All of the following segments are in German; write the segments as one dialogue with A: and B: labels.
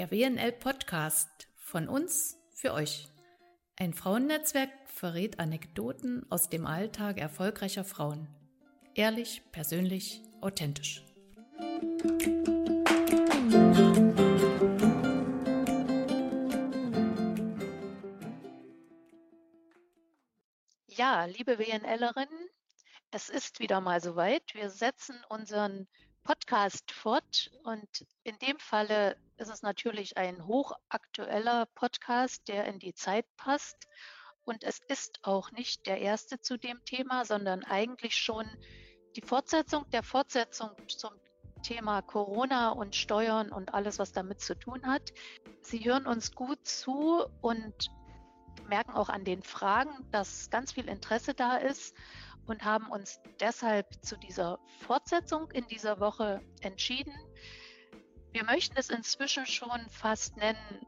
A: Der WNL Podcast von uns für euch. Ein Frauennetzwerk verrät Anekdoten aus dem Alltag erfolgreicher Frauen. Ehrlich, persönlich, authentisch.
B: Ja, liebe WNLerinnen, es ist wieder mal soweit. Wir setzen unseren Podcast fort und in dem Falle ist es natürlich ein hochaktueller Podcast, der in die Zeit passt. Und es ist auch nicht der erste zu dem Thema, sondern eigentlich schon die Fortsetzung der Fortsetzung zum Thema Corona und Steuern und alles, was damit zu tun hat. Sie hören uns gut zu und merken auch an den Fragen, dass ganz viel Interesse da ist und haben uns deshalb zu dieser Fortsetzung in dieser Woche entschieden. Wir möchten es inzwischen schon fast nennen,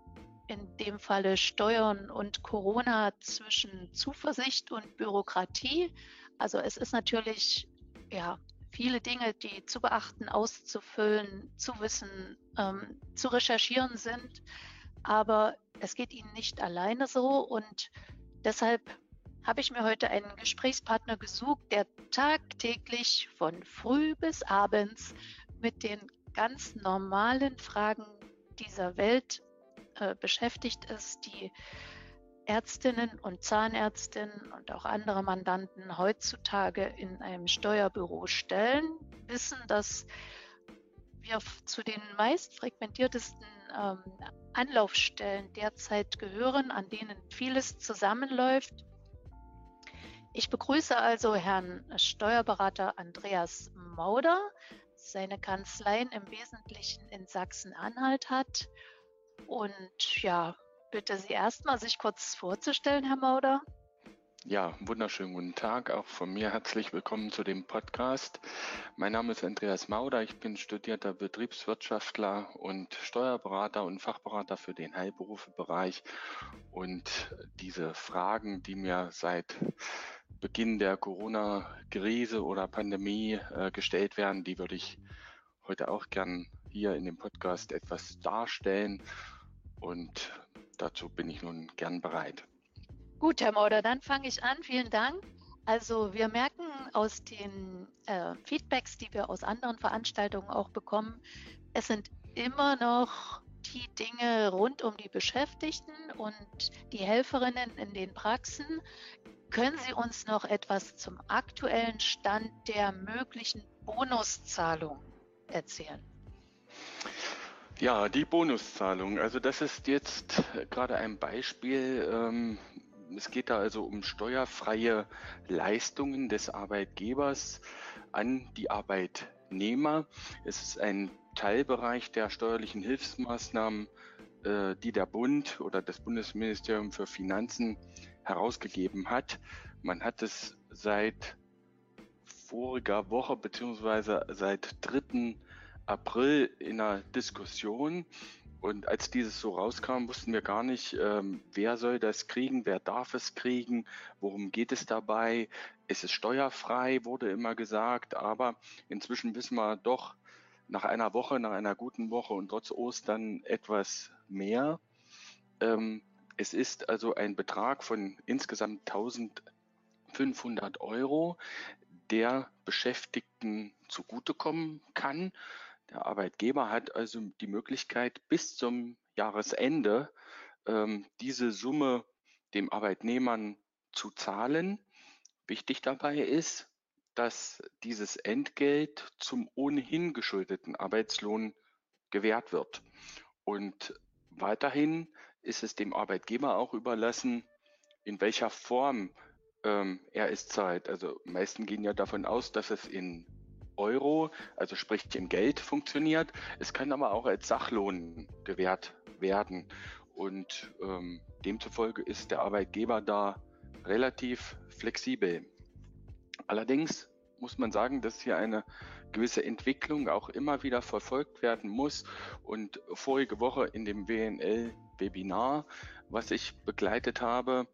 B: in dem Falle Steuern und Corona zwischen Zuversicht und Bürokratie. Also es ist natürlich ja viele Dinge, die zu beachten, auszufüllen, zu wissen, ähm, zu recherchieren sind. Aber es geht Ihnen nicht alleine so und deshalb habe ich mir heute einen Gesprächspartner gesucht, der tagtäglich von früh bis abends mit den ganz normalen Fragen dieser Welt äh, beschäftigt ist, die Ärztinnen und Zahnärztinnen und auch andere Mandanten heutzutage in einem Steuerbüro stellen, wissen, dass wir zu den meist frequentiertesten ähm, Anlaufstellen derzeit gehören, an denen vieles zusammenläuft. Ich begrüße also Herrn Steuerberater Andreas Mauder. Seine Kanzleien im Wesentlichen in Sachsen-Anhalt hat. Und ja, bitte Sie erstmal sich kurz vorzustellen, Herr Mauder.
C: Ja, wunderschönen guten Tag. Auch von mir herzlich willkommen zu dem Podcast. Mein Name ist Andreas Mauder. Ich bin studierter Betriebswirtschaftler und Steuerberater und Fachberater für den Heilberufebereich. Und diese Fragen, die mir seit Beginn der Corona-Krise oder Pandemie äh, gestellt werden, die würde ich heute auch gern hier in dem Podcast etwas darstellen. Und dazu bin ich nun gern bereit.
B: Gut, Herr Mauder, dann fange ich an. Vielen Dank. Also wir merken aus den äh, Feedbacks, die wir aus anderen Veranstaltungen auch bekommen, es sind immer noch die Dinge rund um die Beschäftigten und die Helferinnen in den Praxen. Können Sie uns noch etwas zum aktuellen Stand der möglichen Bonuszahlung erzählen?
C: Ja, die Bonuszahlung. Also das ist jetzt gerade ein Beispiel. Es geht da also um steuerfreie Leistungen des Arbeitgebers an die Arbeitnehmer. Es ist ein Teilbereich der steuerlichen Hilfsmaßnahmen, äh, die der Bund oder das Bundesministerium für Finanzen herausgegeben hat. Man hat es seit voriger Woche beziehungsweise seit 3. April in einer Diskussion und als dieses so rauskam, wussten wir gar nicht, ähm, wer soll das kriegen, wer darf es kriegen, worum geht es dabei. Es ist steuerfrei, wurde immer gesagt, aber inzwischen wissen wir doch nach einer Woche, nach einer guten Woche und trotz Ostern etwas mehr. Ähm, es ist also ein Betrag von insgesamt 1500 Euro, der Beschäftigten zugutekommen kann. Der Arbeitgeber hat also die Möglichkeit, bis zum Jahresende ähm, diese Summe dem Arbeitnehmern zu zahlen. Wichtig dabei ist, dass dieses Entgelt zum ohnehin geschuldeten Arbeitslohn gewährt wird. Und weiterhin ist es dem Arbeitgeber auch überlassen, in welcher Form ähm, er es zahlt. Also meisten gehen ja davon aus, dass es in Euro, also sprich in Geld funktioniert. Es kann aber auch als Sachlohn gewährt werden. Und ähm, demzufolge ist der Arbeitgeber da relativ flexibel. Allerdings muss man sagen, dass hier eine gewisse Entwicklung auch immer wieder verfolgt werden muss. Und vorige Woche in dem WNL-Webinar, was ich begleitet habe,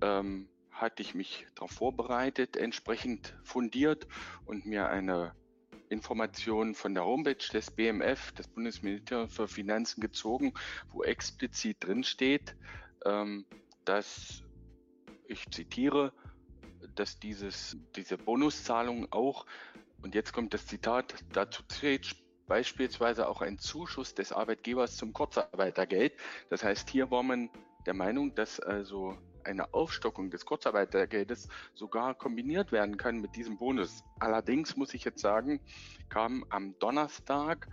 C: ähm, hatte ich mich darauf vorbereitet, entsprechend fundiert und mir eine Informationen von der Homepage des BMF, des Bundesministeriums für Finanzen, gezogen, wo explizit drinsteht, ähm, dass, ich zitiere, dass dieses, diese Bonuszahlung auch, und jetzt kommt das Zitat, dazu zählt beispielsweise auch ein Zuschuss des Arbeitgebers zum Kurzarbeitergeld. Das heißt, hier war man der Meinung, dass also eine Aufstockung des Kurzarbeitergeldes sogar kombiniert werden kann mit diesem Bonus. Allerdings muss ich jetzt sagen, kam am Donnerstag,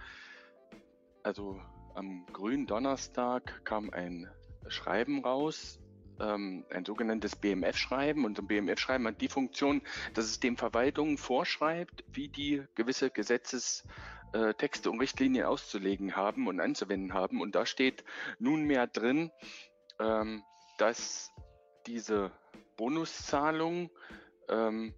C: also am grünen Donnerstag, kam ein Schreiben raus, ähm, ein sogenanntes BMF-Schreiben. Und ein BMF-Schreiben hat die Funktion, dass es den Verwaltungen vorschreibt, wie die gewisse Gesetzestexte und Richtlinien auszulegen haben und anzuwenden haben. Und da steht nunmehr drin, ähm, dass diese Bonuszahlung ähm,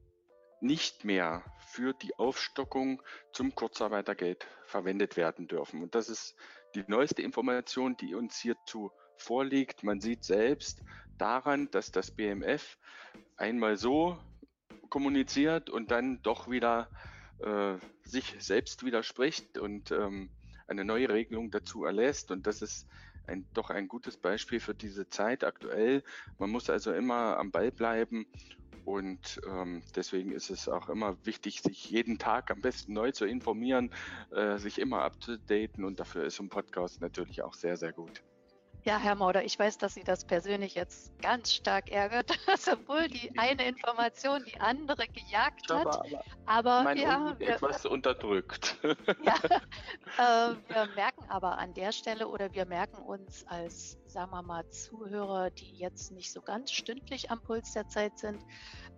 C: nicht mehr für die Aufstockung zum Kurzarbeitergeld verwendet werden dürfen. Und das ist die neueste Information, die uns hierzu vorliegt. Man sieht selbst daran, dass das BMF einmal so kommuniziert und dann doch wieder äh, sich selbst widerspricht und ähm, eine neue Regelung dazu erlässt. Und das ist ein, doch ein gutes Beispiel für diese Zeit aktuell. Man muss also immer am Ball bleiben und ähm, deswegen ist es auch immer wichtig, sich jeden Tag am besten neu zu informieren, äh, sich immer abzudaten und dafür ist ein Podcast natürlich auch sehr, sehr gut.
B: Ja, Herr Mauder, ich weiß, dass Sie das persönlich jetzt ganz stark ärgert, dass sowohl die eine Information die andere gejagt hat. Aber,
C: aber mein ja, wir, etwas unterdrückt.
B: Ja, äh, wir merken aber an der Stelle oder wir merken uns als, sagen wir mal, Zuhörer, die jetzt nicht so ganz stündlich am Puls der Zeit sind,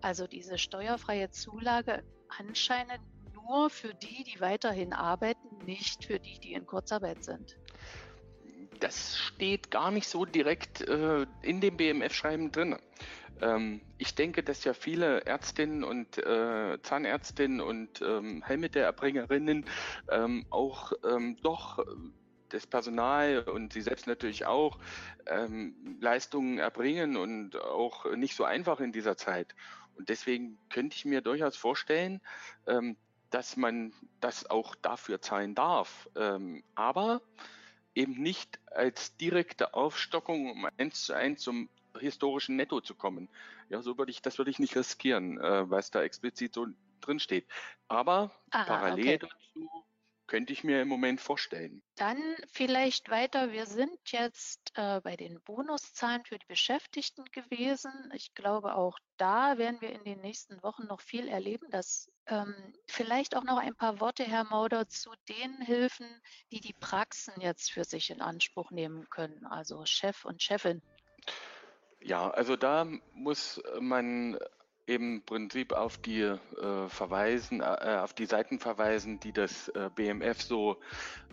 B: also diese steuerfreie Zulage anscheinend nur für die, die weiterhin arbeiten, nicht für die, die in Kurzarbeit sind
C: das steht gar nicht so direkt äh, in dem BMF-Schreiben drin. Ähm, ich denke, dass ja viele Ärztinnen und äh, Zahnärztinnen und ähm, Heilmittelerbringerinnen ähm, auch ähm, doch das Personal und sie selbst natürlich auch ähm, Leistungen erbringen und auch nicht so einfach in dieser Zeit. Und deswegen könnte ich mir durchaus vorstellen, ähm, dass man das auch dafür zahlen darf. aber eben nicht als direkte Aufstockung, um eins zu eins zum historischen Netto zu kommen. Ja, so würde ich, das würde ich nicht riskieren, äh, weil es da explizit so drin steht. Aber Aha, parallel okay. dazu könnte ich mir im Moment vorstellen.
B: Dann vielleicht weiter. Wir sind jetzt äh, bei den Bonuszahlen für die Beschäftigten gewesen. Ich glaube, auch da werden wir in den nächsten Wochen noch viel erleben. Dass, ähm, vielleicht auch noch ein paar Worte, Herr Mauder, zu den Hilfen, die die Praxen jetzt für sich in Anspruch nehmen können, also Chef und Chefin.
C: Ja, also da muss man im Prinzip auf die äh, verweisen, äh, auf die Seiten verweisen, die das äh, BMF so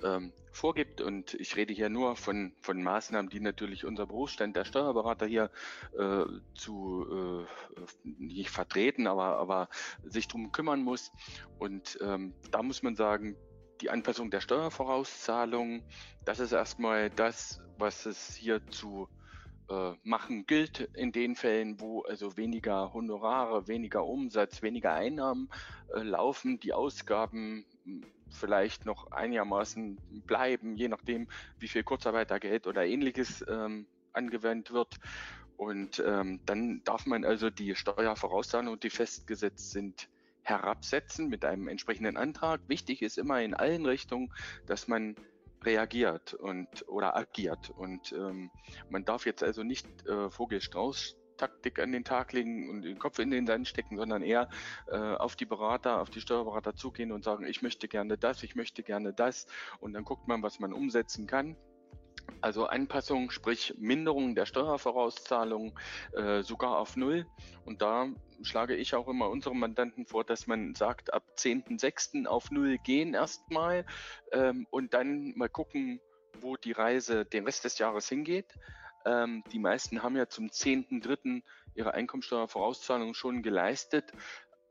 C: ähm, vorgibt. Und ich rede hier nur von, von Maßnahmen, die natürlich unser Berufsstand der Steuerberater hier äh, zu äh, nicht vertreten, aber, aber sich drum kümmern muss. Und ähm, da muss man sagen, die Anpassung der Steuervorauszahlung, das ist erstmal das, was es hier zu äh, machen gilt in den Fällen, wo also weniger Honorare, weniger Umsatz, weniger Einnahmen äh, laufen, die Ausgaben hm, vielleicht noch einigermaßen bleiben, je nachdem, wie viel Kurzarbeitergeld oder ähnliches ähm, angewendet wird. Und ähm, dann darf man also die Steuervorauszahlungen, die festgesetzt sind, herabsetzen mit einem entsprechenden Antrag. Wichtig ist immer in allen Richtungen, dass man reagiert und oder agiert. Und ähm, man darf jetzt also nicht äh, Vogelstrauß Taktik an den Tag legen und den Kopf in den Sand stecken, sondern eher äh, auf die Berater, auf die Steuerberater zugehen und sagen, ich möchte gerne das, ich möchte gerne das. Und dann guckt man, was man umsetzen kann. Also Anpassung, sprich Minderung der Steuervorauszahlung äh, sogar auf Null. Und da schlage ich auch immer unseren Mandanten vor, dass man sagt, ab 10.06. auf Null gehen erstmal ähm, und dann mal gucken, wo die Reise den Rest des Jahres hingeht. Ähm, die meisten haben ja zum 10.03. ihre Einkommensteuervorauszahlung schon geleistet.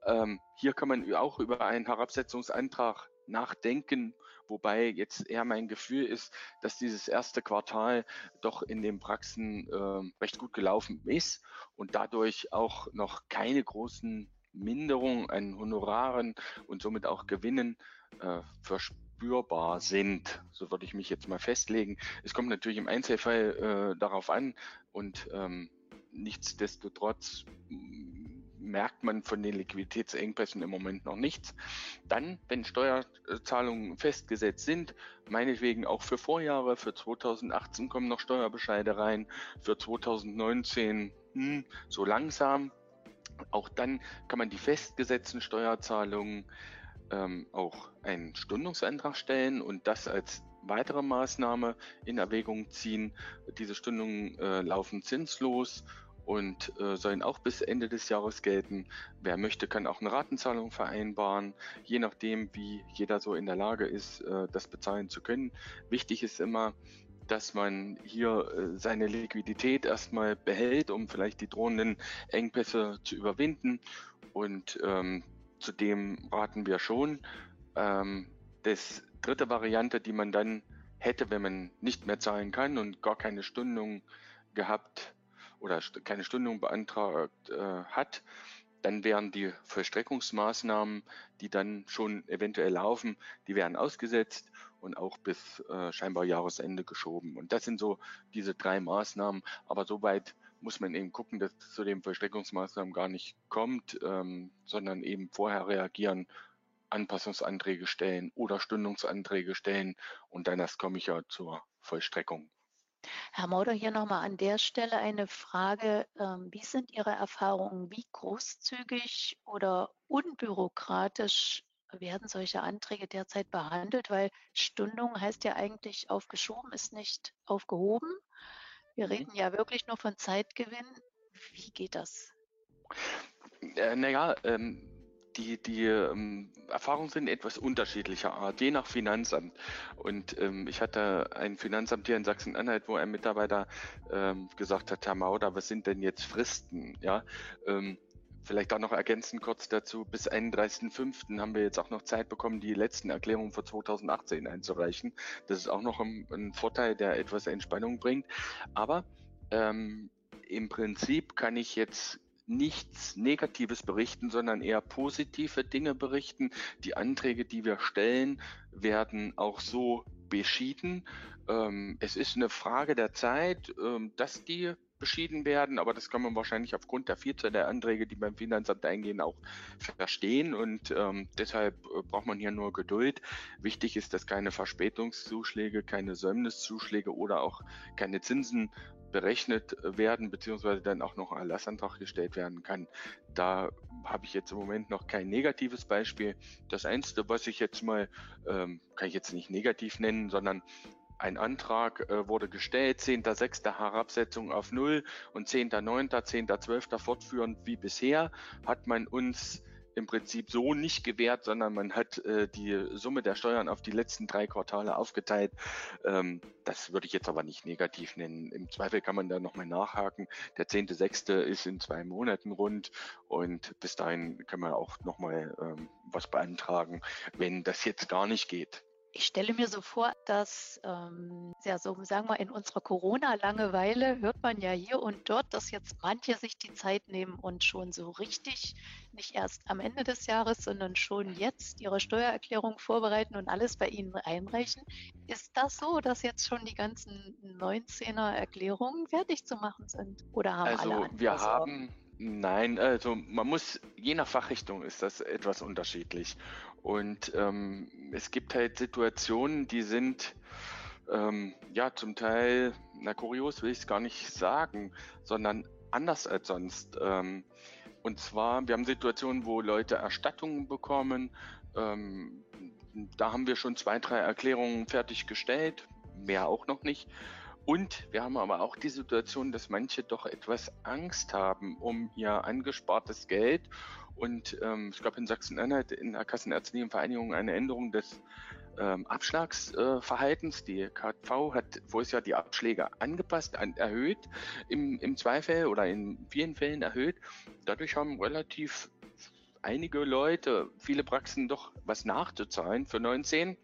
C: Ähm, hier kann man auch über einen Herabsetzungsantrag nachdenken, wobei jetzt eher mein Gefühl ist, dass dieses erste Quartal doch in den Praxen äh, recht gut gelaufen ist und dadurch auch noch keine großen Minderung an Honoraren und somit auch Gewinnen äh, verspürbar sind. So würde ich mich jetzt mal festlegen. Es kommt natürlich im Einzelfall äh, darauf an und ähm, nichtsdestotrotz merkt man von den Liquiditätsengpässen im Moment noch nichts. Dann, wenn Steuerzahlungen festgesetzt sind, meinetwegen auch für Vorjahre, für 2018 kommen noch Steuerbescheide rein, für 2019 hm, so langsam. Auch dann kann man die festgesetzten Steuerzahlungen ähm, auch einen Stundungsantrag stellen und das als weitere Maßnahme in Erwägung ziehen. Diese Stundungen äh, laufen zinslos und äh, sollen auch bis Ende des Jahres gelten. Wer möchte, kann auch eine Ratenzahlung vereinbaren, je nachdem, wie jeder so in der Lage ist, äh, das bezahlen zu können. Wichtig ist immer, dass man hier äh, seine Liquidität erstmal behält, um vielleicht die drohenden Engpässe zu überwinden. Und ähm, zudem raten wir schon, ähm, das dritte Variante, die man dann hätte, wenn man nicht mehr zahlen kann und gar keine Stundung gehabt oder keine Stundung beantragt äh, hat, dann wären die Vollstreckungsmaßnahmen, die dann schon eventuell laufen, die wären ausgesetzt und auch bis äh, scheinbar Jahresende geschoben. Und das sind so diese drei Maßnahmen. Aber soweit muss man eben gucken, dass es zu den Vollstreckungsmaßnahmen gar nicht kommt, ähm, sondern eben vorher reagieren, Anpassungsanträge stellen oder Stundungsanträge stellen und dann erst komme ich ja zur Vollstreckung.
B: Herr Mauder, hier nochmal an der Stelle eine Frage. Ähm, wie sind Ihre Erfahrungen? Wie großzügig oder unbürokratisch werden solche Anträge derzeit behandelt? Weil Stundung heißt ja eigentlich aufgeschoben, ist nicht aufgehoben. Wir mhm. reden ja wirklich nur von Zeitgewinn. Wie geht das?
C: Äh, naja, ähm, die, die ähm, Erfahrungen sind etwas unterschiedlicher Art, je nach Finanzamt. Und ähm, ich hatte ein Finanzamt hier in Sachsen-Anhalt, wo ein Mitarbeiter ähm, gesagt hat, Herr Mauder, was sind denn jetzt Fristen? Ja, ähm, Vielleicht auch noch ergänzend kurz dazu, bis 31.05. haben wir jetzt auch noch Zeit bekommen, die letzten Erklärungen für 2018 einzureichen. Das ist auch noch ein, ein Vorteil, der etwas Entspannung bringt. Aber ähm, im Prinzip kann ich jetzt nichts Negatives berichten, sondern eher positive Dinge berichten. Die Anträge, die wir stellen, werden auch so beschieden. Ähm, es ist eine Frage der Zeit, ähm, dass die beschieden werden, aber das kann man wahrscheinlich aufgrund der Vielzahl der Anträge, die beim Finanzamt eingehen, auch verstehen und ähm, deshalb äh, braucht man hier nur Geduld. Wichtig ist, dass keine Verspätungszuschläge, keine Säumniszuschläge oder auch keine Zinsen berechnet werden, beziehungsweise dann auch noch ein Erlassantrag gestellt werden kann. Da habe ich jetzt im Moment noch kein negatives Beispiel. Das Einzige, was ich jetzt mal, ähm, kann ich jetzt nicht negativ nennen, sondern ein Antrag äh, wurde gestellt, 10.6. Herabsetzung auf Null und 10.9., 10.12. fortführend wie bisher, hat man uns im Prinzip so nicht gewährt, sondern man hat äh, die Summe der Steuern auf die letzten drei Quartale aufgeteilt. Ähm, das würde ich jetzt aber nicht negativ nennen. Im Zweifel kann man da nochmal nachhaken. Der 10.6. ist in zwei Monaten rund und bis dahin kann man auch nochmal ähm, was beantragen, wenn das jetzt gar nicht geht.
B: Ich stelle mir so vor, dass, ähm, ja, so sagen wir, in unserer Corona-Langeweile hört man ja hier und dort, dass jetzt manche sich die Zeit nehmen und schon so richtig, nicht erst am Ende des Jahres, sondern schon jetzt ihre Steuererklärung vorbereiten und alles bei Ihnen einreichen. Ist das so, dass jetzt schon die ganzen 19er Erklärungen fertig zu machen sind? Oder haben
C: also,
B: alle
C: wir haben Nein, also man muss, je nach Fachrichtung ist das etwas unterschiedlich. Und ähm, es gibt halt Situationen, die sind ähm, ja zum Teil, na kurios will ich es gar nicht sagen, sondern anders als sonst. Ähm, und zwar, wir haben Situationen, wo Leute Erstattungen bekommen. Ähm, da haben wir schon zwei, drei Erklärungen fertiggestellt, mehr auch noch nicht. Und wir haben aber auch die Situation, dass manche doch etwas Angst haben um ihr angespartes Geld. Und ähm, es gab in Sachsen-Anhalt in der Kassenärztlichen Vereinigung eine Änderung des ähm, Abschlagsverhaltens. Äh, die KV hat vorher ja die Abschläge angepasst, an, erhöht im, im Zweifel oder in vielen Fällen erhöht. Dadurch haben relativ einige Leute, viele Praxen doch was nachzuzahlen für 19.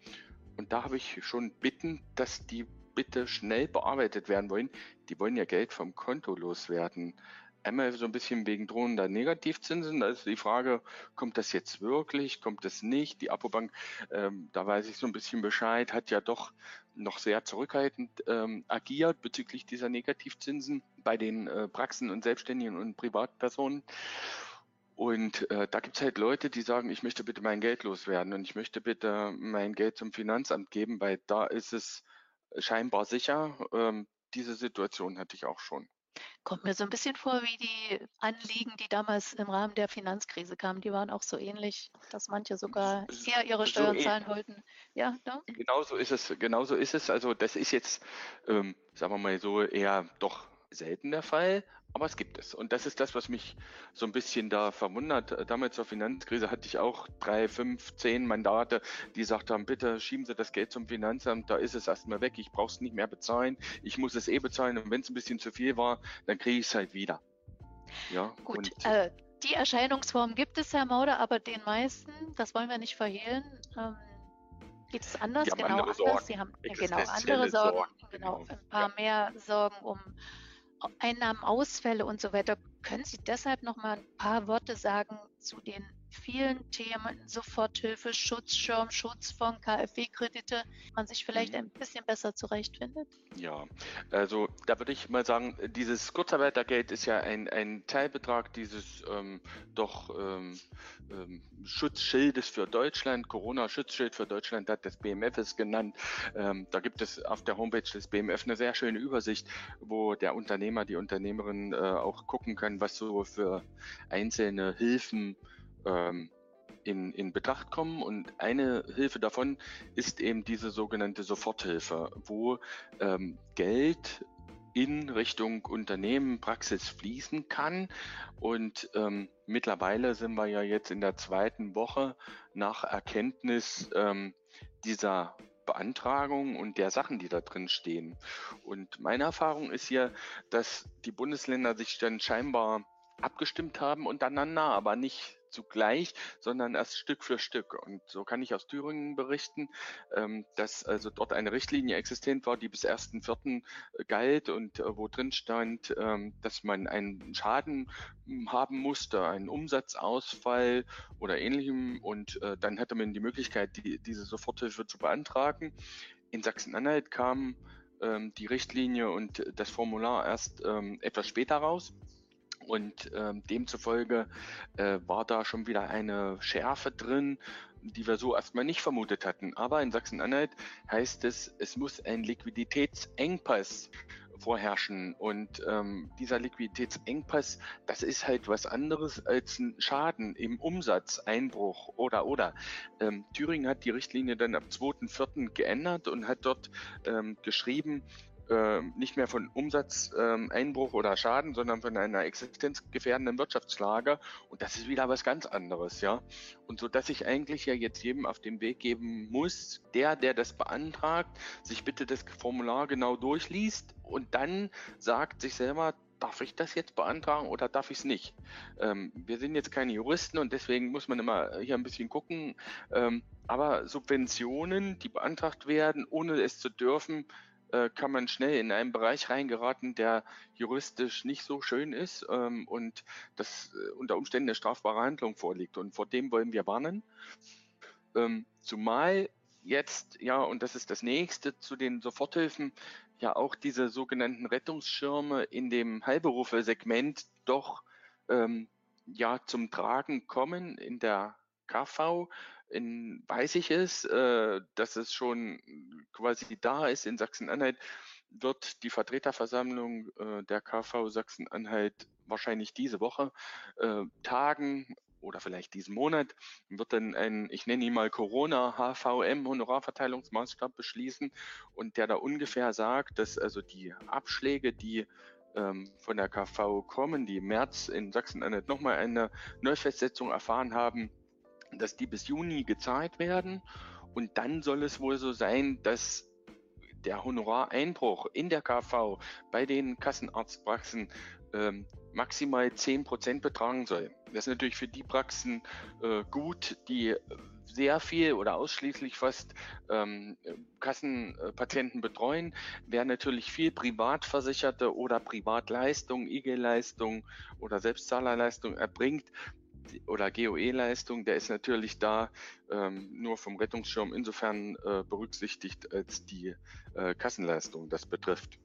C: Und da habe ich schon bitten, dass die bitte schnell bearbeitet werden wollen. Die wollen ja Geld vom Konto loswerden. Einmal so ein bisschen wegen drohender Negativzinsen. Da ist die Frage, kommt das jetzt wirklich, kommt das nicht? Die Apobank, ähm, da weiß ich so ein bisschen Bescheid, hat ja doch noch sehr zurückhaltend ähm, agiert bezüglich dieser Negativzinsen bei den äh, Praxen und Selbstständigen und Privatpersonen. Und äh, da gibt es halt Leute, die sagen, ich möchte bitte mein Geld loswerden und ich möchte bitte mein Geld zum Finanzamt geben, weil da ist es scheinbar sicher. Ähm, diese Situation hatte ich auch schon.
B: Kommt mir so ein bisschen vor wie die Anliegen, die damals im Rahmen der Finanzkrise kamen. Die waren auch so ähnlich, dass manche sogar eher ihre Steuern so zahlen wollten.
C: Ja, ne? Genau so ist es. Genau so ist es. Also das ist jetzt, ähm, sagen wir mal so, eher doch selten der Fall, aber es gibt es. Und das ist das, was mich so ein bisschen da verwundert. Damals zur Finanzkrise hatte ich auch drei, fünf, zehn Mandate, die gesagt haben, bitte schieben Sie das Geld zum Finanzamt, da ist es erstmal weg, ich brauche es nicht mehr bezahlen, ich muss es eh bezahlen und wenn es ein bisschen zu viel war, dann kriege ich es halt wieder.
B: Ja, Gut, und, äh, die Erscheinungsform gibt es, Herr Mauder, aber den meisten, das wollen wir nicht verhehlen, ähm, Geht es anders? Genau
C: anders. Sorgen.
B: Sie haben genau andere Sorgen, Sorgen genau, genau, ein paar ja. mehr Sorgen um Einnahmen, Ausfälle und so weiter. Können Sie deshalb noch mal ein paar Worte sagen zu den vielen Themen, Soforthilfe, Schutzschirm, Schutzfonds, KfW-Kredite, man sich vielleicht mhm. ein bisschen besser zurechtfindet?
C: Ja, also da würde ich mal sagen, dieses Kurzarbeitergeld ist ja ein, ein Teilbetrag dieses ähm, doch ähm, ähm, Schutzschildes für Deutschland, Corona-Schutzschild für Deutschland hat das BMF es genannt. Ähm, da gibt es auf der Homepage des BMF eine sehr schöne Übersicht, wo der Unternehmer, die Unternehmerin äh, auch gucken kann, was so für einzelne Hilfen ähm, in, in Betracht kommen. Und eine Hilfe davon ist eben diese sogenannte Soforthilfe, wo ähm, Geld in Richtung Unternehmen, Praxis fließen kann. Und ähm, mittlerweile sind wir ja jetzt in der zweiten Woche nach Erkenntnis ähm, dieser Beantragung und der Sachen, die da drin stehen. Und meine Erfahrung ist hier, dass die Bundesländer sich dann scheinbar abgestimmt haben untereinander, aber nicht zugleich, sondern erst Stück für Stück. Und so kann ich aus Thüringen berichten, ähm, dass also dort eine Richtlinie existent war, die bis 1.4. Äh, galt und äh, wo drin stand, ähm, dass man einen Schaden hm, haben musste, einen Umsatzausfall oder ähnlichem. Und äh, dann hatte man die Möglichkeit, die, diese Soforthilfe zu beantragen. In Sachsen-Anhalt kam ähm, die Richtlinie und das Formular erst etwas später raus. Und ähm, demzufolge äh, war da schon wieder eine Schärfe drin, die wir so erstmal nicht vermutet hatten. Aber in Sachsen-Anhalt heißt es, es muss ein Liquiditätsengpass vorherrschen. Und ähm, dieser Liquiditätsengpass, das ist halt was anderes als ein Schaden im Umsatz, Einbruch oder oder. Ähm, Thüringen hat die Richtlinie dann ab 2.4. geändert und hat dort ähm, geschrieben, äh, nicht mehr von Umsatzeinbruch ähm, oder Schaden, sondern von einer existenzgefährdenden Wirtschaftslage. Und das ist wieder was ganz anderes, ja. Und so dass ich eigentlich ja jetzt jedem auf den Weg geben muss, der, der das beantragt, sich bitte das Formular genau durchliest und dann sagt sich selber, darf ich das jetzt beantragen oder darf ich es nicht? Ähm, wir sind jetzt keine Juristen und deswegen muss man immer hier ein bisschen gucken. Ähm, aber Subventionen, die beantragt werden, ohne es zu dürfen, äh, kann man schnell in einen Bereich reingeraten, der juristisch nicht so schön ist ähm, und das äh, unter Umständen eine strafbare Handlung vorliegt. Und vor dem wollen wir warnen. Ähm, zumal jetzt, ja, und das ist das nächste zu den Soforthilfen, ja auch diese sogenannten Rettungsschirme in dem Heilberufe-Segment doch ähm, ja zum Tragen kommen in der KV in, weiß ich es, äh, dass es schon quasi da ist in Sachsen-Anhalt, wird die Vertreterversammlung äh, der KV Sachsen-Anhalt wahrscheinlich diese Woche äh, tagen oder vielleicht diesen Monat, wird dann ein, ich nenne ihn mal Corona HVM Honorarverteilungsmaßstab beschließen und der da ungefähr sagt, dass also die Abschläge, die ähm, von der KV kommen, die im März in Sachsen-Anhalt nochmal eine Neufestsetzung erfahren haben, dass die bis Juni gezahlt werden. Und dann soll es wohl so sein, dass der Honorareinbruch in der KV bei den Kassenarztpraxen ähm, maximal 10% betragen soll. Das ist natürlich für die Praxen äh, gut, die sehr viel oder ausschließlich fast ähm, Kassenpatienten betreuen. Wer natürlich viel Privatversicherte oder Privatleistung, IG-Leistung oder Selbstzahlerleistung erbringt, oder GOE-Leistung, der ist natürlich da ähm, nur vom Rettungsschirm insofern äh, berücksichtigt, als die äh, Kassenleistung das betrifft.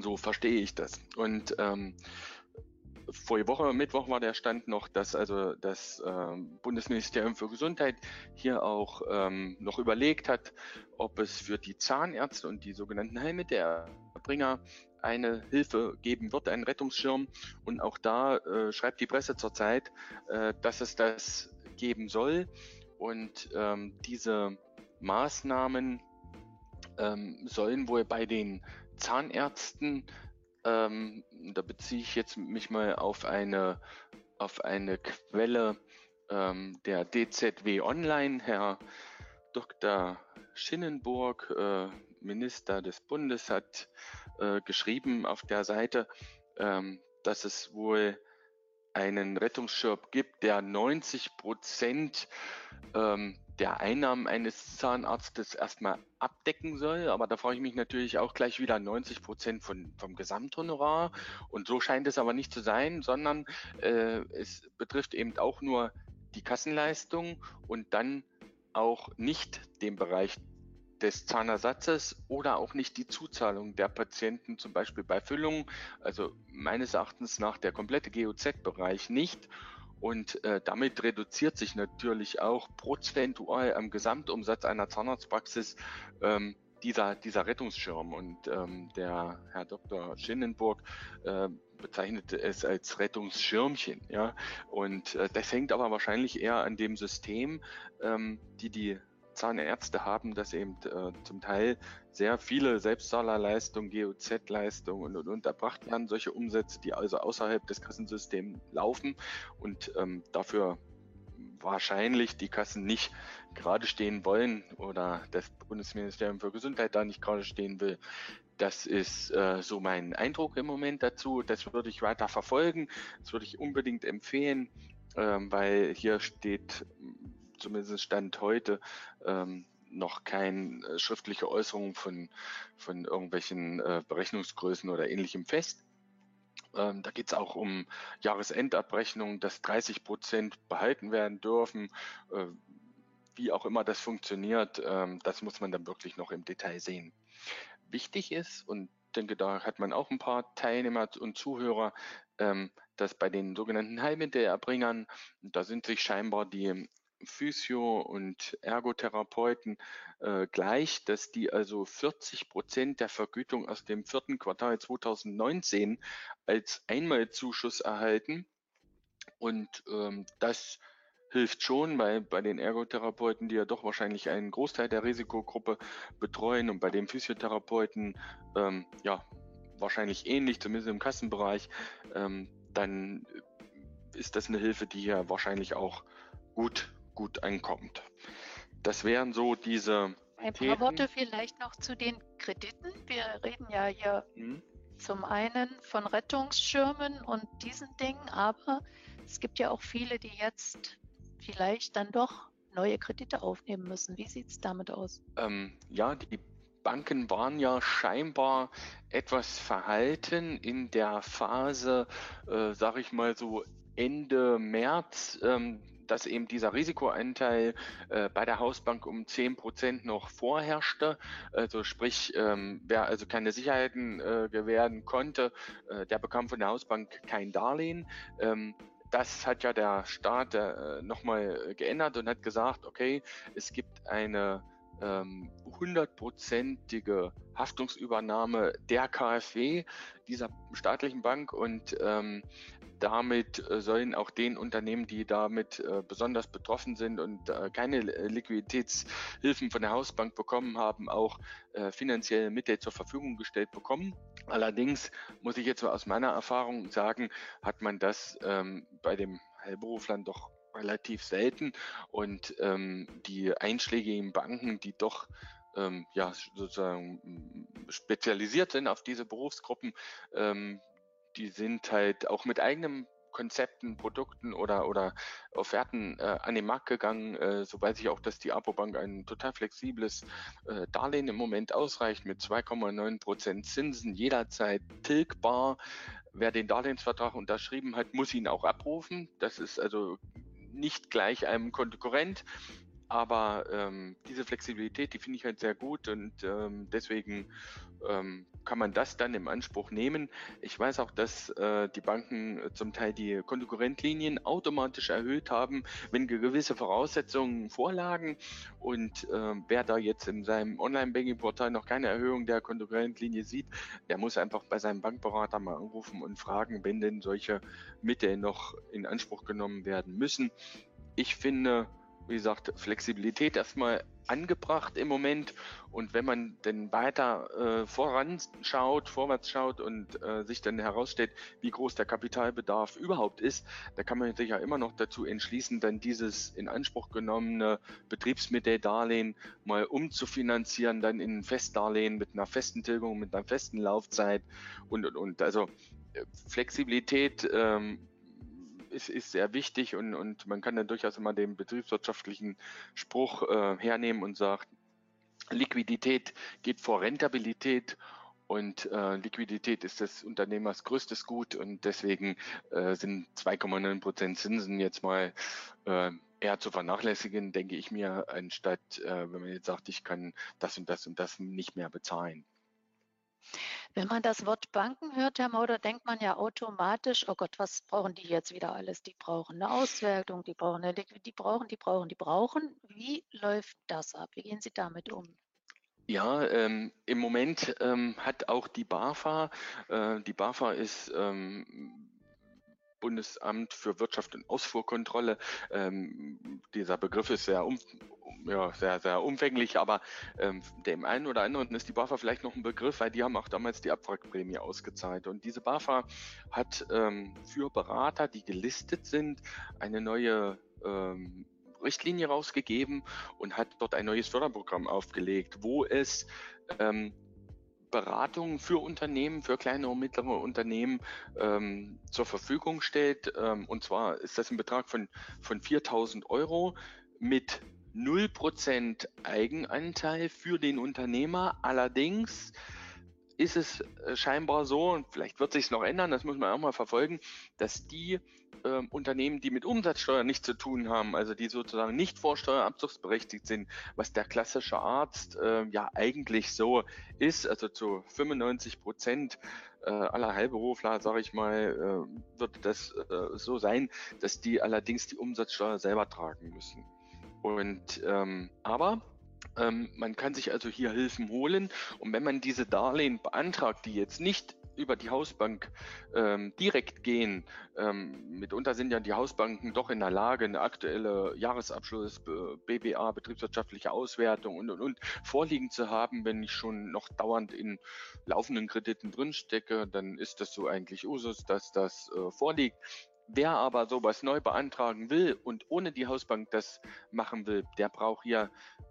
C: So verstehe ich das. Und ähm, vor Woche, Mittwoch war der Stand noch, dass also das äh, Bundesministerium für Gesundheit hier auch ähm, noch überlegt hat, ob es für die Zahnärzte und die sogenannten Heilmittelerbringer eine Hilfe geben wird, einen Rettungsschirm. Und auch da äh, schreibt die Presse zurzeit, äh, dass es das geben soll. Und ähm, diese Maßnahmen ähm, sollen wohl bei den Zahnärzten ähm, da beziehe ich jetzt mich mal auf eine, auf eine Quelle ähm, der DZW Online. Herr Dr. Schinnenburg, äh, Minister des Bundes, hat äh, geschrieben auf der Seite, ähm, dass es wohl einen Rettungsschirm gibt, der 90 Prozent ähm, der Einnahmen eines Zahnarztes erstmal abdecken soll. Aber da frage ich mich natürlich auch gleich wieder 90 Prozent von, vom Gesamthonorar. Und so scheint es aber nicht zu sein, sondern äh, es betrifft eben auch nur die Kassenleistung und dann auch nicht den Bereich des Zahnersatzes oder auch nicht die Zuzahlung der Patienten, zum Beispiel bei Füllungen. Also meines Erachtens nach der komplette GOZ-Bereich nicht. Und äh, damit reduziert sich natürlich auch prozentual am Gesamtumsatz einer Zahnarztpraxis ähm, dieser, dieser Rettungsschirm. Und ähm, der Herr Dr. Schinnenburg äh, bezeichnete es als Rettungsschirmchen. Ja? Und äh, das hängt aber wahrscheinlich eher an dem System, ähm, die die Zahnärzte haben, dass eben äh, zum Teil sehr viele Selbstzahlerleistungen, GOZ-Leistungen und, und, und werden, solche Umsätze, die also außerhalb des Kassensystems laufen und ähm, dafür wahrscheinlich die Kassen nicht gerade stehen wollen oder das Bundesministerium für Gesundheit da nicht gerade stehen will. Das ist äh, so mein Eindruck im Moment dazu. Das würde ich weiter verfolgen. Das würde ich unbedingt empfehlen, ähm, weil hier steht zumindest Stand heute, ähm, noch keine äh, schriftliche Äußerung von, von irgendwelchen äh, Berechnungsgrößen oder ähnlichem fest. Ähm, da geht es auch um Jahresendabrechnung, dass 30 Prozent behalten werden dürfen. Äh, wie auch immer das funktioniert, ähm, das muss man dann wirklich noch im Detail sehen. Wichtig ist, und denke, da hat man auch ein paar Teilnehmer und Zuhörer, ähm, dass bei den sogenannten Heilmittelerbringern, da sind sich scheinbar die Physio- und Ergotherapeuten äh, gleich, dass die also 40 Prozent der Vergütung aus dem vierten Quartal 2019 als Einmalzuschuss erhalten. Und ähm, das hilft schon, weil bei den Ergotherapeuten, die ja doch wahrscheinlich einen Großteil der Risikogruppe betreuen und bei den Physiotherapeuten ähm, ja wahrscheinlich ähnlich, zumindest im Kassenbereich, ähm, dann ist das eine Hilfe, die ja wahrscheinlich auch gut gut ankommt. Das wären so diese.
B: Ein paar Themen. Worte vielleicht noch zu den Krediten. Wir reden ja hier hm. zum einen von Rettungsschirmen und diesen Dingen, aber es gibt ja auch viele, die jetzt vielleicht dann doch neue Kredite aufnehmen müssen. Wie sieht es damit aus?
C: Ähm, ja, die Banken waren ja scheinbar etwas verhalten in der Phase, äh, sage ich mal so Ende März. Ähm, dass eben dieser Risikoanteil äh, bei der Hausbank um 10 Prozent noch vorherrschte. Also sprich, ähm, wer also keine Sicherheiten äh, gewähren konnte, äh, der bekam von der Hausbank kein Darlehen. Ähm, das hat ja der Staat äh, nochmal geändert und hat gesagt, okay, es gibt eine ähm, hundertprozentige Haftungsübernahme der KfW, dieser staatlichen Bank und ähm, damit äh, sollen auch den Unternehmen, die damit äh, besonders betroffen sind und äh, keine Liquiditätshilfen von der Hausbank bekommen haben, auch finanzielle Mittel zur Verfügung gestellt bekommen. Allerdings muss ich jetzt aus meiner Erfahrung sagen, hat man das ähm, bei dem Heilberuflern doch relativ selten und ähm, die einschlägigen Banken, die doch ähm, ja sozusagen spezialisiert sind auf diese Berufsgruppen, ähm, die sind halt auch mit eigenem Konzepten, Produkten oder, oder Offerten äh, an den Markt gegangen. Äh, so weiß ich auch, dass die Apobank ein total flexibles äh, Darlehen im Moment ausreicht mit 2,9 Prozent Zinsen jederzeit tilgbar. Wer den Darlehensvertrag unterschrieben hat, muss ihn auch abrufen. Das ist also nicht gleich einem Konkurrent. Aber ähm, diese Flexibilität, die finde ich halt sehr gut und ähm, deswegen ähm, kann man das dann im Anspruch nehmen. Ich weiß auch, dass äh, die Banken zum Teil die Konkurrentlinien automatisch erhöht haben, wenn gewisse Voraussetzungen vorlagen. Und äh, wer da jetzt in seinem Online-Banking-Portal noch keine Erhöhung der Konkurrentlinie sieht, der muss einfach bei seinem Bankberater mal anrufen und fragen, wenn denn solche Mittel noch in Anspruch genommen werden müssen. Ich finde, wie gesagt, Flexibilität erstmal angebracht im Moment. Und wenn man dann weiter äh, voranschaut, vorwärts schaut und äh, sich dann herausstellt, wie groß der Kapitalbedarf überhaupt ist, da kann man sich ja immer noch dazu entschließen, dann dieses in Anspruch genommene Betriebsmitteldarlehen mal umzufinanzieren, dann in ein Festdarlehen mit einer festen Tilgung, mit einer festen Laufzeit und, und, und. Also äh, Flexibilität ähm, ist, ist sehr wichtig und, und man kann dann durchaus immer den betriebswirtschaftlichen Spruch äh, hernehmen und sagt, Liquidität geht vor Rentabilität und äh, Liquidität ist des Unternehmers größtes Gut und deswegen äh, sind 2,9 Prozent Zinsen jetzt mal äh, eher zu vernachlässigen, denke ich mir, anstatt äh, wenn man jetzt sagt, ich kann das und das und das nicht mehr bezahlen.
B: Wenn man das Wort Banken hört, Herr Mauder, denkt man ja automatisch, oh Gott, was brauchen die jetzt wieder alles? Die brauchen eine Auswertung, die brauchen eine die brauchen, die brauchen, die brauchen. Wie läuft das ab? Wie gehen Sie damit um?
C: Ja, ähm, im Moment ähm, hat auch die BAFA, äh, die BAFA ist ähm, Bundesamt für Wirtschaft und Ausfuhrkontrolle. Ähm, dieser Begriff ist sehr, um, ja, sehr, sehr umfänglich, aber ähm, dem einen oder anderen ist die BAFA vielleicht noch ein Begriff, weil die haben auch damals die Abwrackprämie ausgezahlt. Und diese BAFA hat ähm, für Berater, die gelistet sind, eine neue ähm, Richtlinie rausgegeben und hat dort ein neues Förderprogramm aufgelegt, wo es ähm, Beratung für Unternehmen, für kleine und mittlere Unternehmen ähm, zur Verfügung stellt. Ähm, und zwar ist das ein Betrag von, von 4000 Euro mit 0% Eigenanteil für den Unternehmer. Allerdings ist es äh, scheinbar so, und vielleicht wird sich es noch ändern, das muss man auch mal verfolgen, dass die äh, Unternehmen, die mit Umsatzsteuer nichts zu tun haben, also die sozusagen nicht vorsteuerabzugsberechtigt sind, was der klassische Arzt äh, ja eigentlich so ist, also zu 95 Prozent äh, aller Heilberufler, sage ich mal, äh, wird das äh, so sein, dass die allerdings die Umsatzsteuer selber tragen müssen. Und ähm, aber ähm, man kann sich also hier Hilfen holen und wenn man diese Darlehen beantragt, die jetzt nicht über die Hausbank ähm, direkt gehen. Ähm, mitunter sind ja die Hausbanken doch in der Lage, eine aktuelle Jahresabschluss, BBA, betriebswirtschaftliche Auswertung und, und, und vorliegen zu haben. Wenn ich schon noch dauernd in laufenden Krediten drinstecke, dann ist das so eigentlich Usus, dass das äh, vorliegt. Wer aber sowas neu beantragen will und ohne die Hausbank das machen will, der braucht hier,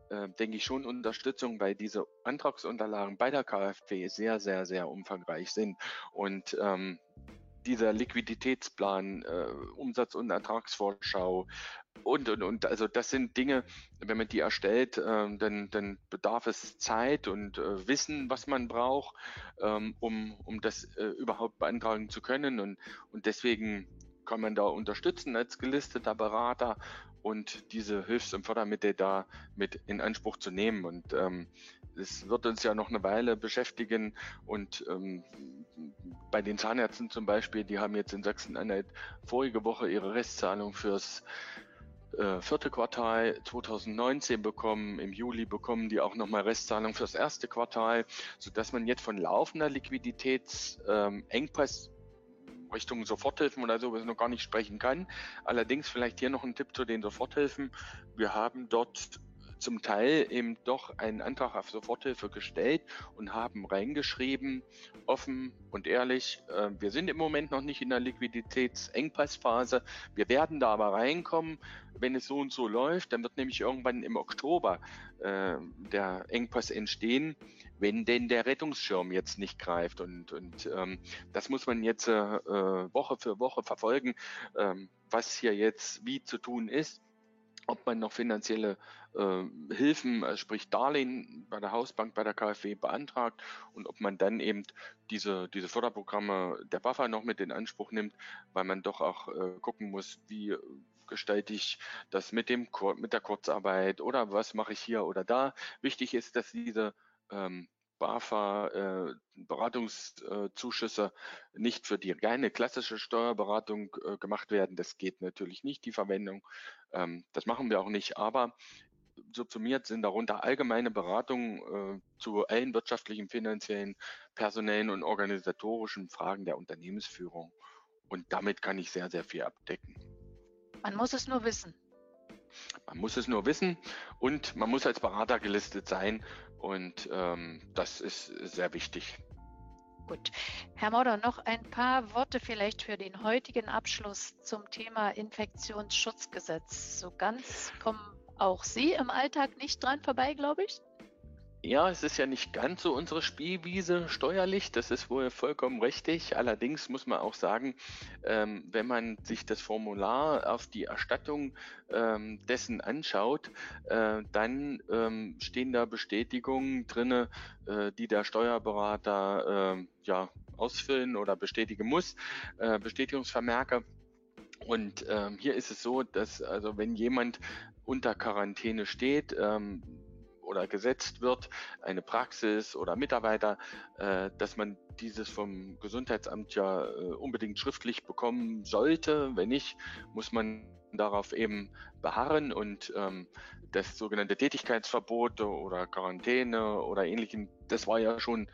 C: äh, denke ich, schon Unterstützung, weil diese Antragsunterlagen bei der KfW sehr, sehr, sehr umfangreich sind. Und ähm, dieser Liquiditätsplan, äh, Umsatz- und Ertragsvorschau und, und, und. Also das sind Dinge, wenn man die erstellt, äh, dann, dann bedarf es Zeit und äh, Wissen, was man braucht, ähm, um, um das äh, überhaupt beantragen zu können. Und, und deswegen kann man da unterstützen als gelisteter Berater und diese Hilfs- und Fördermittel da mit in Anspruch zu nehmen. Und ähm, es wird uns ja noch eine Weile beschäftigen und ähm, bei den Zahnärzten zum Beispiel, die haben jetzt in Sachsen-Anhalt vorige Woche ihre Restzahlung fürs äh, vierte Quartal 2019 bekommen. Im Juli bekommen die auch nochmal Restzahlung fürs erste Quartal, sodass man jetzt von laufender Liquiditätsengpass ähm, Richtung Soforthilfen oder so noch gar nicht sprechen kann. Allerdings vielleicht hier noch ein Tipp zu den Soforthilfen. Wir haben dort zum Teil eben doch einen Antrag auf Soforthilfe gestellt und haben reingeschrieben, offen und ehrlich, äh, wir sind im Moment noch nicht in der Liquiditätsengpassphase, wir werden da aber reinkommen, wenn es so und so läuft, dann wird nämlich irgendwann im Oktober äh, der Engpass entstehen, wenn denn der Rettungsschirm jetzt nicht greift. Und, und ähm, das muss man jetzt äh, Woche für Woche verfolgen, ähm, was hier jetzt wie zu tun ist ob man noch finanzielle äh, Hilfen, äh, sprich Darlehen bei der Hausbank, bei der KfW beantragt und ob man dann eben diese, diese Förderprogramme der BAFA noch mit in Anspruch nimmt, weil man doch auch äh, gucken muss, wie gestalte ich das mit, dem, mit der Kurzarbeit oder was mache ich hier oder da. Wichtig ist, dass diese ähm, BAFA äh, Beratungszuschüsse nicht für die reine klassische Steuerberatung äh, gemacht werden. Das geht natürlich nicht, die Verwendung. Ähm, das machen wir auch nicht, aber subsumiert sind darunter allgemeine Beratungen äh, zu allen wirtschaftlichen, finanziellen, personellen und organisatorischen Fragen der Unternehmensführung. Und damit kann ich sehr, sehr viel abdecken.
B: Man muss es nur wissen.
C: Man muss es nur wissen und man muss als Berater gelistet sein und ähm, das ist sehr wichtig.
B: Gut. Herr Mauder, noch ein paar Worte vielleicht für den heutigen Abschluss zum Thema Infektionsschutzgesetz. So ganz kommen auch Sie im Alltag nicht dran vorbei, glaube ich.
C: Ja, es ist ja nicht ganz so unsere Spielwiese steuerlich, das ist wohl vollkommen richtig. Allerdings muss man auch sagen, ähm, wenn man sich das Formular auf die Erstattung ähm, dessen anschaut, äh, dann ähm, stehen da Bestätigungen drinne, äh, die der Steuerberater äh, ja ausfüllen oder bestätigen muss, äh, Bestätigungsvermerke. Und ähm, hier ist es so, dass also wenn jemand unter Quarantäne steht, ähm, oder gesetzt wird, eine Praxis oder Mitarbeiter, äh, dass man dieses vom Gesundheitsamt ja äh, unbedingt schriftlich bekommen sollte. Wenn nicht, muss man darauf eben beharren und ähm, das sogenannte Tätigkeitsverbot oder Quarantäne oder ähnlichem, das war ja schon,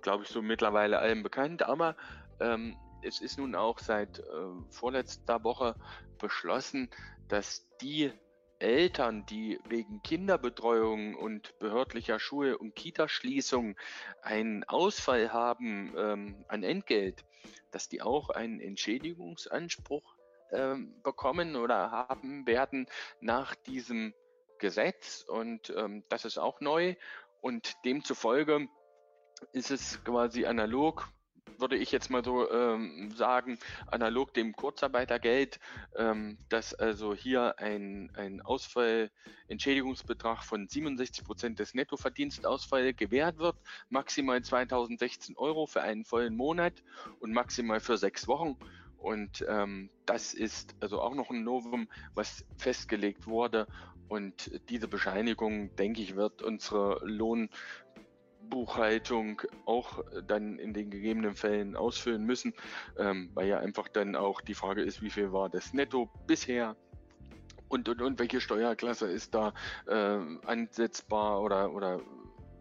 C: glaube ich, so mittlerweile allen bekannt, aber ähm, es ist nun auch seit äh, vorletzter Woche beschlossen, dass die Eltern, die wegen Kinderbetreuung und behördlicher Schule- und Kitaschließung einen Ausfall haben ähm, an Entgelt, dass die auch einen Entschädigungsanspruch ähm, bekommen oder haben werden nach diesem Gesetz. Und ähm, das ist auch neu. Und demzufolge ist es quasi analog würde ich jetzt mal so ähm, sagen, analog dem Kurzarbeitergeld, ähm, dass also hier ein, ein Ausfallentschädigungsbetrag von 67 Prozent des Nettoverdienstausfalls gewährt wird, maximal 2016 Euro für einen vollen Monat und maximal für sechs Wochen. Und ähm, das ist also auch noch ein Novum, was festgelegt wurde. Und diese Bescheinigung, denke ich, wird unsere Lohn Buchhaltung auch dann in den gegebenen Fällen ausfüllen müssen, ähm, weil ja einfach dann auch die Frage ist, wie viel war das Netto bisher und, und, und welche Steuerklasse ist da äh, ansetzbar oder, oder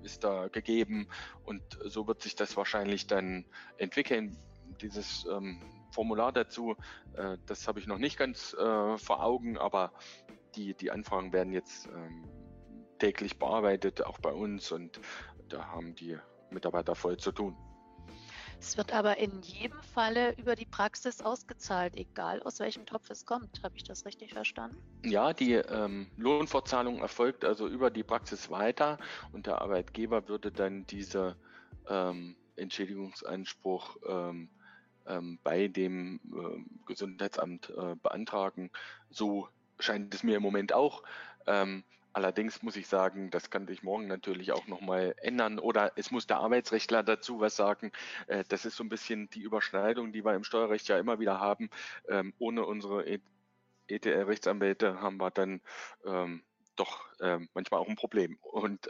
C: ist da gegeben und so wird sich das wahrscheinlich dann entwickeln. Dieses ähm, Formular dazu, äh, das habe ich noch nicht ganz äh, vor Augen, aber die, die Anfragen werden jetzt ähm, täglich bearbeitet, auch bei uns und da haben die Mitarbeiter voll zu tun.
B: Es wird aber in jedem Falle über die Praxis ausgezahlt, egal aus welchem Topf es kommt. Habe ich das richtig verstanden?
C: Ja, die ähm, Lohnfortzahlung erfolgt also über die Praxis weiter und der Arbeitgeber würde dann diese ähm, Entschädigungsanspruch ähm, ähm bei dem äh, Gesundheitsamt äh, beantragen. So scheint es mir im Moment auch. Ähm, Allerdings muss ich sagen, das kann sich morgen natürlich auch nochmal ändern oder es muss der Arbeitsrechtler dazu was sagen. Äh, das ist so ein bisschen die Überschneidung, die wir im Steuerrecht ja immer wieder haben. Ähm, ohne unsere ETL-Rechtsanwälte haben wir dann ähm, doch ähm, manchmal auch ein Problem. Und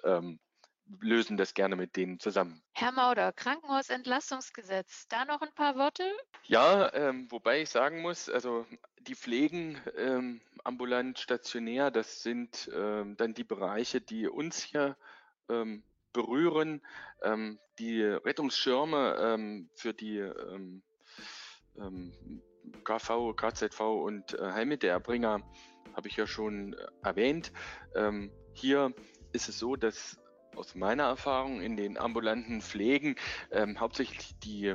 C: lösen das gerne mit denen zusammen.
B: Herr Mauder, Krankenhausentlastungsgesetz, da noch ein paar Worte?
C: Ja, ähm, wobei ich sagen muss, also die Pflegen ähm, ambulant, stationär, das sind ähm, dann die Bereiche, die uns hier ähm, berühren. Ähm, die Rettungsschirme ähm, für die KV, KZV und äh, Heilmittelerbringer habe ich ja schon äh, erwähnt. Ähm, hier ist es so, dass aus meiner Erfahrung in den ambulanten Pflegen ähm, hauptsächlich die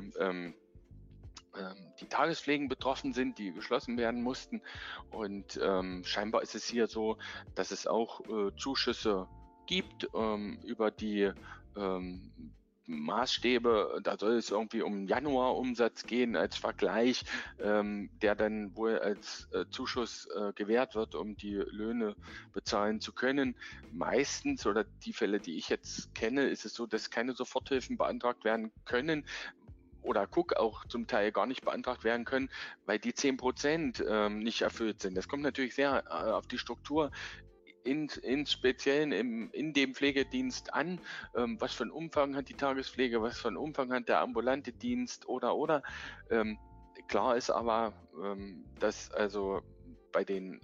C: ähm, die Tagespflegen betroffen sind, die geschlossen werden mussten. Und ähm, scheinbar ist es hier so, dass es auch äh, Zuschüsse gibt ähm, über die ähm, Maßstäbe, da soll es irgendwie um Januar-Umsatz gehen als Vergleich, ähm, der dann wohl als äh, Zuschuss äh, gewährt wird, um die Löhne bezahlen zu können. Meistens oder die Fälle, die ich jetzt kenne, ist es so, dass keine Soforthilfen beantragt werden können, oder Cook auch zum Teil gar nicht beantragt werden können, weil die 10 Prozent ähm, nicht erfüllt sind. Das kommt natürlich sehr äh, auf die Struktur in, in Speziellen im, in dem Pflegedienst an, ähm, was für einen Umfang hat die Tagespflege, was für einen Umfang hat der ambulante Dienst oder oder. Ähm, klar ist aber, ähm, dass also bei den äh,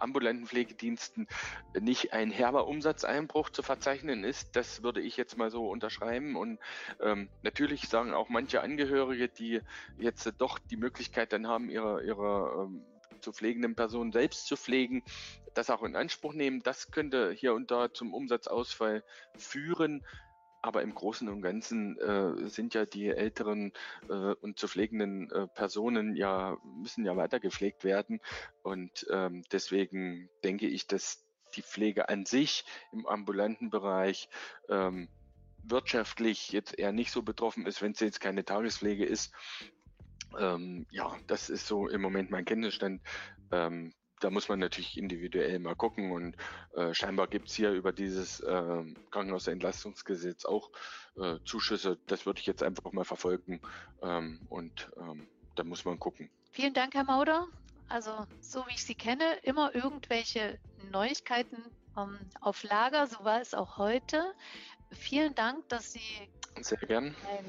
C: ambulanten Pflegediensten nicht ein herber Umsatzeinbruch zu verzeichnen ist. Das würde ich jetzt mal so unterschreiben. Und ähm, natürlich sagen auch manche Angehörige, die jetzt doch die Möglichkeit dann haben, ihre, ihre ähm, zu pflegenden Personen selbst zu pflegen, das auch in Anspruch nehmen. Das könnte hier und da zum Umsatzausfall führen. Aber im Großen und Ganzen äh, sind ja die älteren äh, und zu pflegenden äh, Personen ja, müssen ja weiter gepflegt werden. Und ähm, deswegen denke ich, dass die Pflege an sich im ambulanten Bereich ähm, wirtschaftlich jetzt eher nicht so betroffen ist, wenn es jetzt keine Tagespflege ist. Ähm, ja, das ist so im Moment mein Kenntnisstand. Ähm, da muss man natürlich individuell mal gucken und äh, scheinbar gibt es hier über dieses äh, Krankenhausentlastungsgesetz auch äh, Zuschüsse. Das würde ich jetzt einfach mal verfolgen ähm, und ähm, da muss man gucken.
B: Vielen Dank, Herr Mauder. Also so wie ich Sie kenne, immer irgendwelche Neuigkeiten ähm, auf Lager. So war es auch heute. Vielen Dank, dass Sie
C: Sehr gern.
B: ein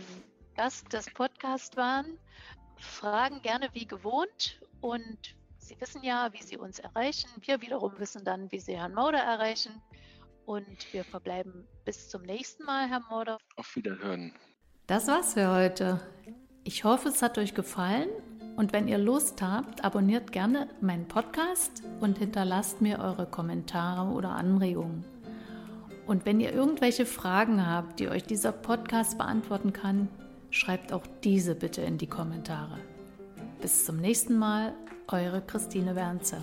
B: Gast des Podcasts waren. Fragen gerne wie gewohnt und Sie wissen ja, wie Sie uns erreichen. Wir wiederum wissen dann, wie Sie Herrn Mauder erreichen. Und wir verbleiben bis zum nächsten Mal, Herr Mauder.
C: Auf Wiederhören.
A: Das war's für heute. Ich hoffe, es hat euch gefallen. Und wenn ihr Lust habt, abonniert gerne meinen Podcast und hinterlasst mir eure Kommentare oder Anregungen. Und wenn ihr irgendwelche Fragen habt, die euch dieser Podcast beantworten kann, schreibt auch diese bitte in die Kommentare. Bis zum nächsten Mal, eure Christine Wernzer.